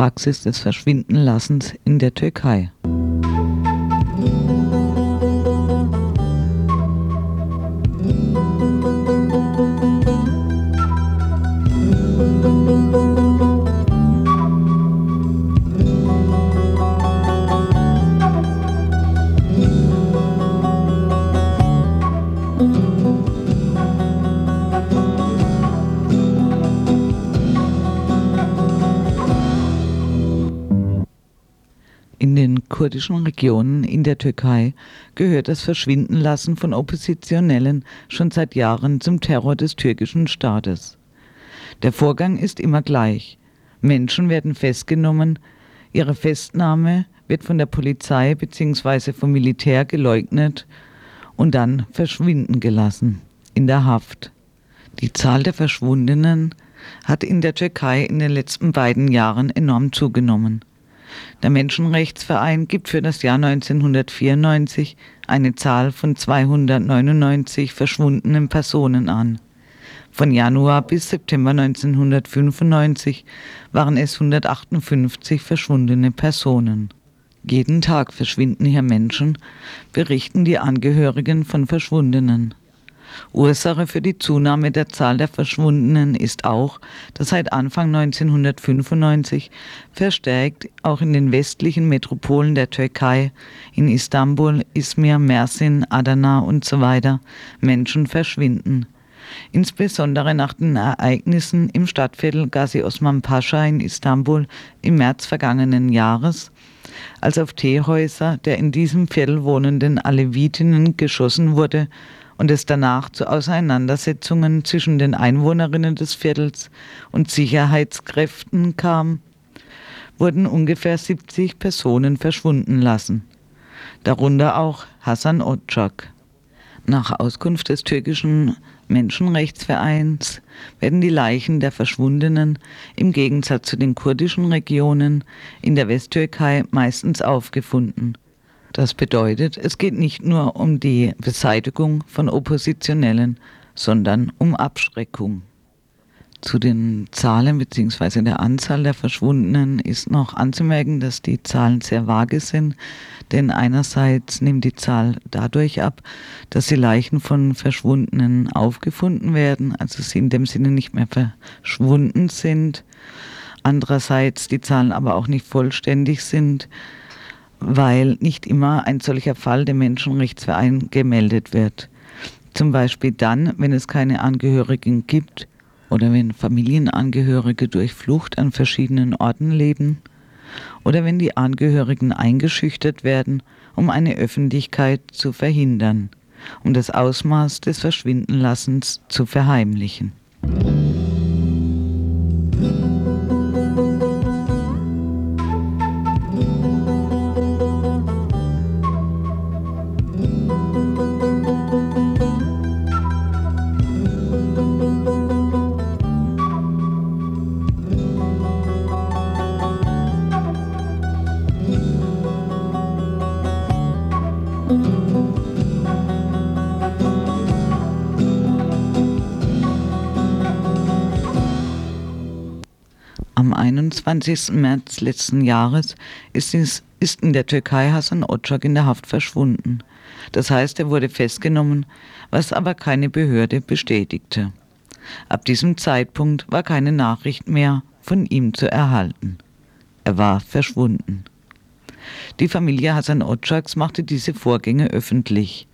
S10: Praxis des Verschwindenlassens in der Türkei. Kurdischen Regionen in der Türkei gehört das Verschwindenlassen von Oppositionellen schon seit Jahren zum Terror des türkischen Staates. Der Vorgang ist immer gleich. Menschen werden festgenommen, ihre Festnahme wird von der Polizei bzw. vom Militär geleugnet und dann verschwinden gelassen in der Haft. Die Zahl der Verschwundenen hat in der Türkei in den letzten beiden Jahren enorm zugenommen. Der Menschenrechtsverein gibt für das Jahr 1994 eine Zahl von 299 verschwundenen Personen an. Von Januar bis September 1995 waren es 158 verschwundene Personen. Jeden Tag verschwinden hier Menschen, berichten die Angehörigen von Verschwundenen. Ursache für die Zunahme der Zahl der Verschwundenen ist auch, dass seit Anfang 1995 verstärkt auch in den westlichen Metropolen der Türkei, in Istanbul, Izmir, Mersin, Adana und so Menschen verschwinden. Insbesondere nach den Ereignissen im Stadtviertel Gazi Osman Pascha in Istanbul im März vergangenen Jahres, als auf Teehäuser der in diesem Viertel wohnenden Alevitinnen geschossen wurde und es danach zu Auseinandersetzungen zwischen den Einwohnerinnen des Viertels und Sicherheitskräften kam, wurden ungefähr 70 Personen verschwunden lassen, darunter auch Hassan Ocak. Nach Auskunft des türkischen Menschenrechtsvereins werden die Leichen der Verschwundenen im Gegensatz zu den kurdischen Regionen in der Westtürkei meistens aufgefunden. Das bedeutet, es geht nicht nur um die Beseitigung von Oppositionellen, sondern um Abschreckung. Zu den Zahlen bzw. der Anzahl der Verschwundenen ist noch anzumerken, dass die Zahlen sehr vage sind, denn einerseits nimmt die Zahl dadurch ab, dass die Leichen von Verschwundenen aufgefunden werden, also sie in dem Sinne nicht mehr verschwunden sind. Andererseits die Zahlen aber auch nicht vollständig sind, weil nicht immer ein solcher Fall dem Menschenrechtsverein gemeldet wird. Zum Beispiel dann, wenn es keine Angehörigen gibt oder wenn Familienangehörige durch Flucht an verschiedenen Orten leben oder wenn die Angehörigen eingeschüchtert werden, um eine Öffentlichkeit zu verhindern, um das Ausmaß des Verschwindenlassens zu verheimlichen. 21. März letzten Jahres ist, ist in der Türkei Hasan Ocak in der Haft verschwunden. Das heißt, er wurde festgenommen, was aber keine Behörde bestätigte. Ab diesem Zeitpunkt war keine Nachricht mehr von ihm zu erhalten. Er war verschwunden. Die Familie Hasan Ocaks machte diese Vorgänge öffentlich.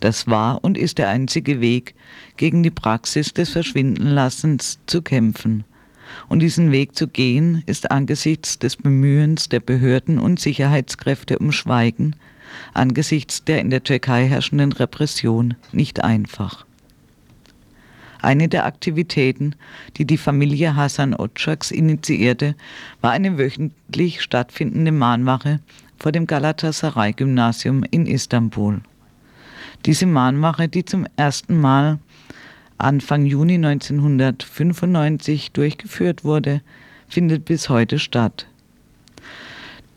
S10: Das war und ist der einzige Weg, gegen die Praxis des Verschwindenlassens zu kämpfen – und diesen Weg zu gehen, ist angesichts des Bemühens der Behörden und Sicherheitskräfte um Schweigen, angesichts der in der Türkei herrschenden Repression nicht einfach. Eine der Aktivitäten, die die Familie Hasan Otschaks initiierte, war eine wöchentlich stattfindende Mahnwache vor dem Galatasaray-Gymnasium in Istanbul. Diese Mahnwache, die zum ersten Mal Anfang Juni 1995 durchgeführt wurde, findet bis heute statt.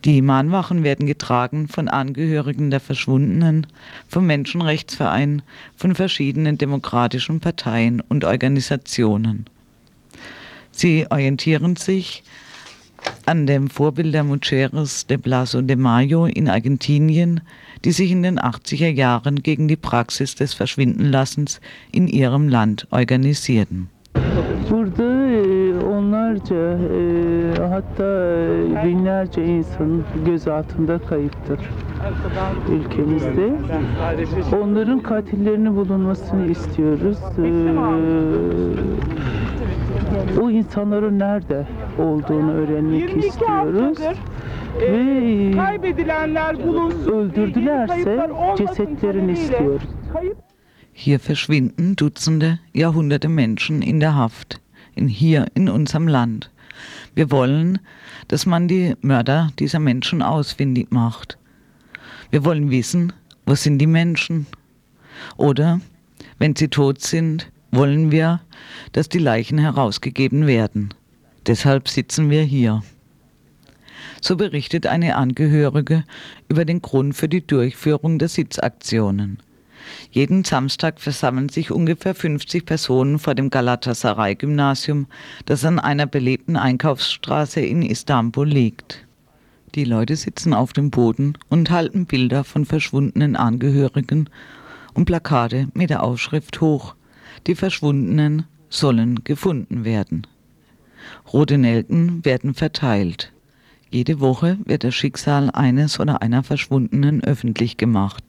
S10: Die Mahnwachen werden getragen von Angehörigen der Verschwundenen, vom Menschenrechtsverein, von verschiedenen demokratischen Parteien und Organisationen. Sie orientieren sich an dem Vorbild der Mujeres de Blasio de Mayo in Argentinien, die sich in den 80er Jahren gegen die Praxis des Verschwindenlassens in ihrem Land organisierten.
S11: Burada onlarca hatta binlerce insan gözaltında kayıptır ülkemizde. Onların katillerinin bulunmasını istiyoruz. O insanların nerede olduğunu öğrenmek istiyoruz. Ve
S12: kaybedilenler bulunsun.
S11: öldürdülerse cesetlerini istiyoruz.
S10: Hier verschwinden Dutzende, Jahrhunderte Menschen in der Haft, in hier in unserem Land. Wir wollen, dass man die Mörder dieser Menschen ausfindig macht. Wir wollen wissen, wo sind die Menschen? Oder, wenn sie tot sind, wollen wir, dass die Leichen herausgegeben werden. Deshalb sitzen wir hier. So berichtet eine Angehörige über den Grund für die Durchführung der Sitzaktionen. Jeden Samstag versammeln sich ungefähr 50 Personen vor dem Galatasaray-Gymnasium, das an einer belebten Einkaufsstraße in Istanbul liegt. Die Leute sitzen auf dem Boden und halten Bilder von verschwundenen Angehörigen und Plakate mit der Aufschrift hoch. Die Verschwundenen sollen gefunden werden. Rote Nelken werden verteilt. Jede Woche wird das Schicksal eines oder einer Verschwundenen öffentlich gemacht,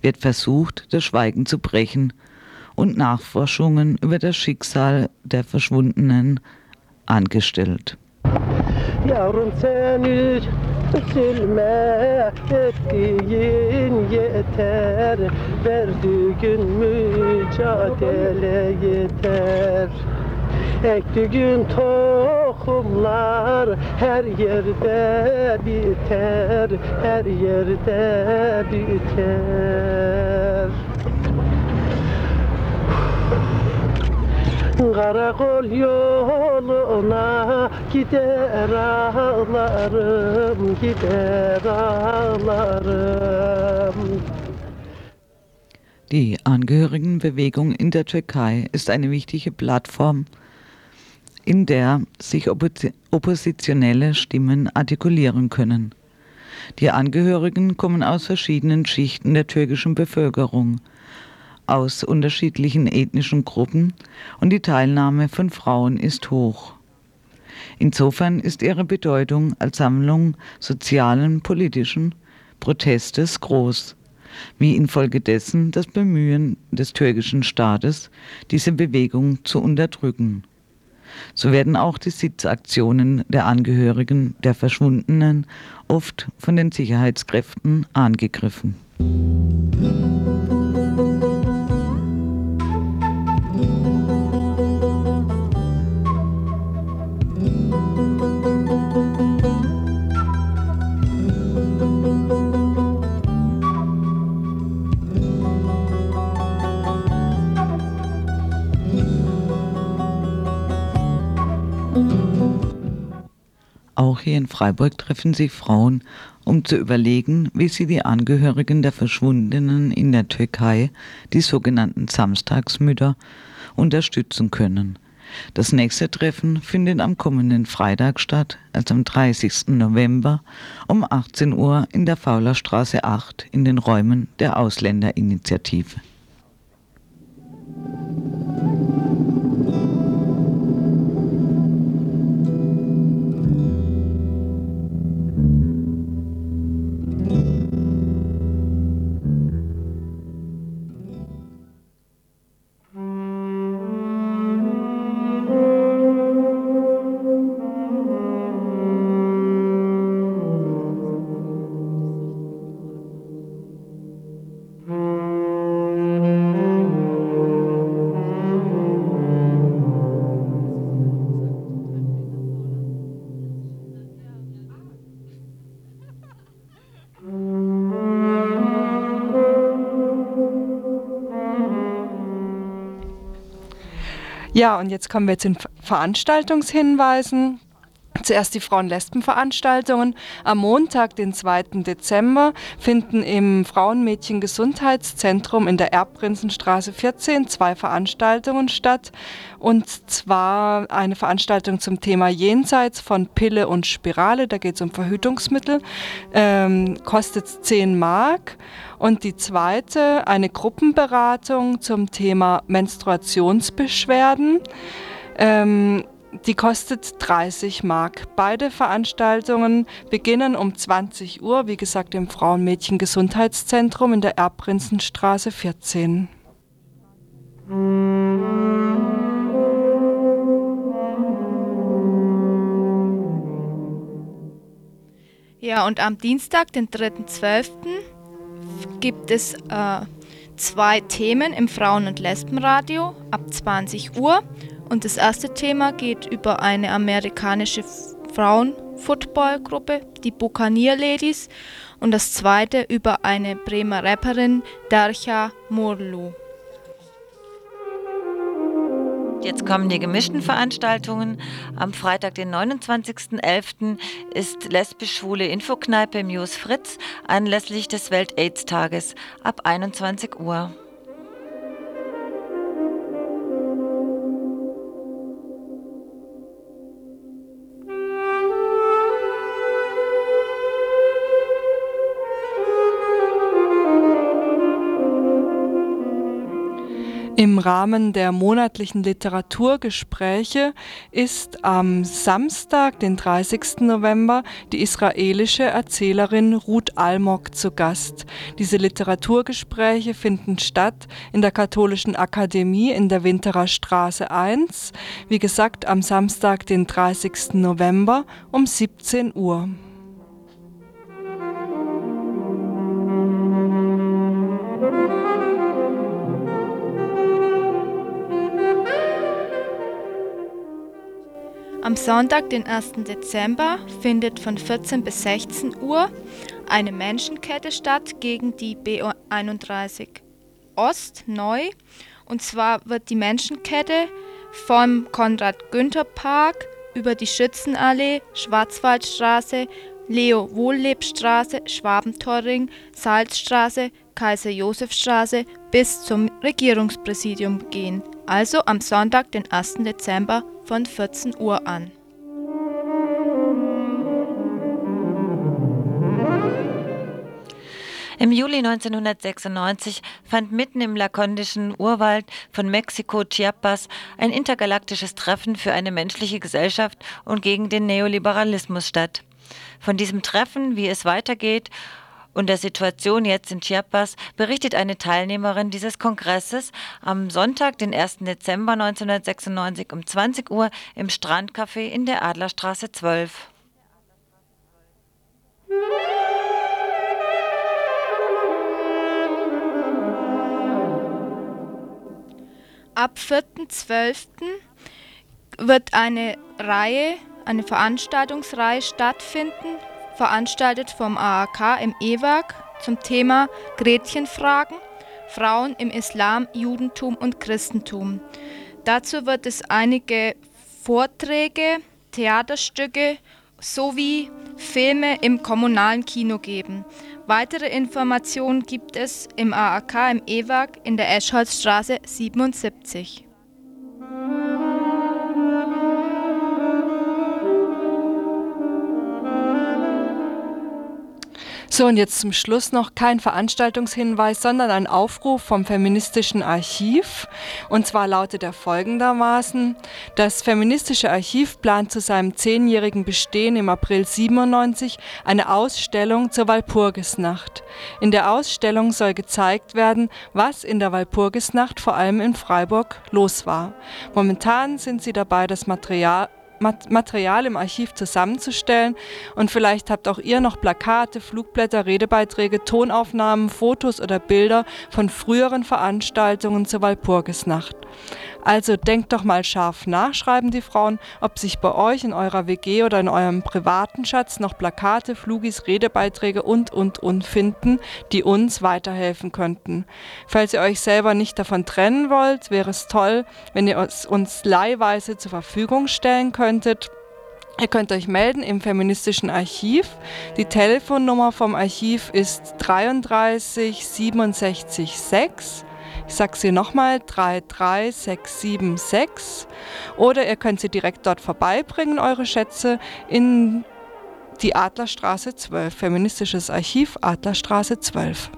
S10: wird versucht, das Schweigen zu brechen und Nachforschungen über das Schicksal der Verschwundenen angestellt.
S11: Yavrum sen üzülme ettiğin yeter. Verdiğin mücadele yeter. Ektiğin tohumlar her yerde biter. Her yerde biter Karakol yoluna gider ağlarım Gider ağlarım
S10: Die Angehörigenbewegung in der Türkei ist eine wichtige Plattform, in der sich oppositionelle Stimmen artikulieren können. Die Angehörigen kommen aus verschiedenen Schichten der türkischen Bevölkerung, aus unterschiedlichen ethnischen Gruppen und die Teilnahme von Frauen ist hoch. Insofern ist ihre Bedeutung als Sammlung sozialen, politischen Protestes groß wie infolgedessen das Bemühen des türkischen Staates, diese Bewegung zu unterdrücken. So werden auch die Sitzaktionen der Angehörigen der Verschwundenen oft von den Sicherheitskräften angegriffen. Auch hier in Freiburg treffen sich Frauen, um zu überlegen, wie sie die Angehörigen der Verschwundenen in der Türkei, die sogenannten Samstagsmütter, unterstützen können. Das nächste Treffen findet am kommenden Freitag statt, also am 30. November um 18 Uhr in der Faulerstraße 8 in den Räumen der Ausländerinitiative.
S1: Ja, und jetzt kommen wir zu den Veranstaltungshinweisen. Zuerst die Frauen-Lesben-Veranstaltungen. Am Montag, den 2. Dezember, finden im Frauenmädchen-Gesundheitszentrum in der Erbprinzenstraße 14 zwei Veranstaltungen statt. Und zwar eine Veranstaltung zum Thema Jenseits von Pille und Spirale. Da geht es um Verhütungsmittel. Ähm, kostet 10 Mark. Und die zweite, eine Gruppenberatung zum Thema Menstruationsbeschwerden. Ähm, die kostet 30 Mark. Beide Veranstaltungen beginnen um 20 Uhr, wie gesagt, im Frauenmädchen-Gesundheitszentrum in der Erbprinzenstraße 14.
S3: Ja, und am Dienstag, den 3.12., gibt es äh, zwei Themen im Frauen- und Lesbenradio ab 20 Uhr. Und das erste Thema geht über eine amerikanische Frauen-Football-Gruppe, die Buccaneer Ladies. Und das zweite über eine Bremer Rapperin, Darcha Morlu.
S4: Jetzt kommen die gemischten Veranstaltungen. Am Freitag, den 29.11. ist lesbisch-schwule Infokneipe Muse Fritz anlässlich des Welt-Aids-Tages ab 21 Uhr.
S1: Im Rahmen der monatlichen Literaturgespräche ist am Samstag, den 30. November, die israelische Erzählerin Ruth Almog zu Gast. Diese Literaturgespräche finden statt in der Katholischen Akademie in der Winterer Straße 1, wie gesagt am Samstag, den 30. November um 17 Uhr.
S3: Am Sonntag, den 1. Dezember, findet von 14 bis 16 Uhr eine Menschenkette statt gegen die B31 Ost neu. Und zwar wird die Menschenkette vom Konrad-Günther-Park über die Schützenallee, Schwarzwaldstraße, Leo-Wohlleb-Straße, Schwabentorring, Salzstraße, Kaiser-Josef-Straße bis zum Regierungspräsidium gehen, also am Sonntag, den 1. Dezember von 14 Uhr an.
S4: Im Juli 1996 fand mitten im lakondischen Urwald von Mexiko Chiapas ein intergalaktisches Treffen für eine menschliche Gesellschaft und gegen den Neoliberalismus statt. Von diesem Treffen, wie es weitergeht und der Situation jetzt in Chiapas berichtet eine Teilnehmerin dieses Kongresses am Sonntag, den 1. Dezember 1996 um 20 Uhr im Strandcafé in der Adlerstraße 12.
S3: Ab 4.12. wird eine Reihe, eine Veranstaltungsreihe stattfinden, veranstaltet vom AAK im EWAG zum Thema Gretchenfragen, Frauen im Islam, Judentum und Christentum. Dazu wird es einige Vorträge, Theaterstücke sowie Filme im kommunalen Kino geben. Weitere Informationen gibt es im AAK im EWAG in der Eschholzstraße 77.
S1: So, und jetzt zum Schluss noch kein Veranstaltungshinweis, sondern ein Aufruf vom Feministischen Archiv. Und zwar lautet er folgendermaßen, das Feministische Archiv plant zu seinem zehnjährigen Bestehen im April 97 eine Ausstellung zur Walpurgisnacht. In der Ausstellung soll gezeigt werden, was in der Walpurgisnacht vor allem in Freiburg los war. Momentan sind sie dabei, das Material Material im Archiv zusammenzustellen und vielleicht habt auch ihr noch Plakate, Flugblätter, Redebeiträge, Tonaufnahmen, Fotos oder Bilder von früheren Veranstaltungen zur Walpurgisnacht. Also denkt doch mal scharf nach, schreiben die Frauen, ob sich bei euch in eurer WG oder in eurem privaten Schatz noch Plakate, Flugis, Redebeiträge und, und, und finden, die uns weiterhelfen könnten. Falls ihr euch selber nicht davon trennen wollt, wäre es toll, wenn ihr es uns leihweise zur Verfügung stellen könntet. Ihr könnt euch melden im feministischen Archiv. Die Telefonnummer vom Archiv ist 33 67 6. Ich sage sie nochmal, 33676. Oder ihr könnt sie direkt dort vorbeibringen, eure Schätze, in die Adlerstraße 12, Feministisches Archiv, Adlerstraße 12.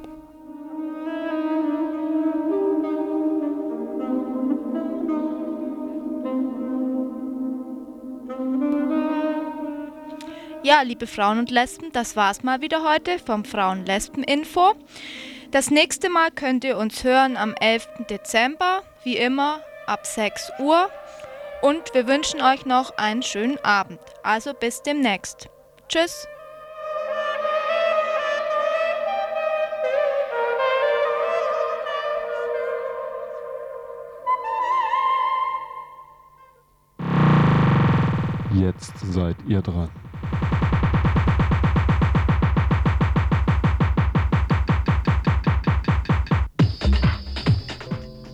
S3: Ja, liebe Frauen und Lesben, das war's mal wieder heute vom Frauen-Lesben-Info. Das nächste Mal könnt ihr uns hören am 11. Dezember, wie immer ab 6 Uhr. Und wir wünschen euch noch einen schönen Abend. Also bis demnächst. Tschüss.
S13: Jetzt seid ihr dran.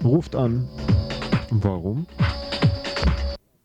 S13: Ruft an. Warum?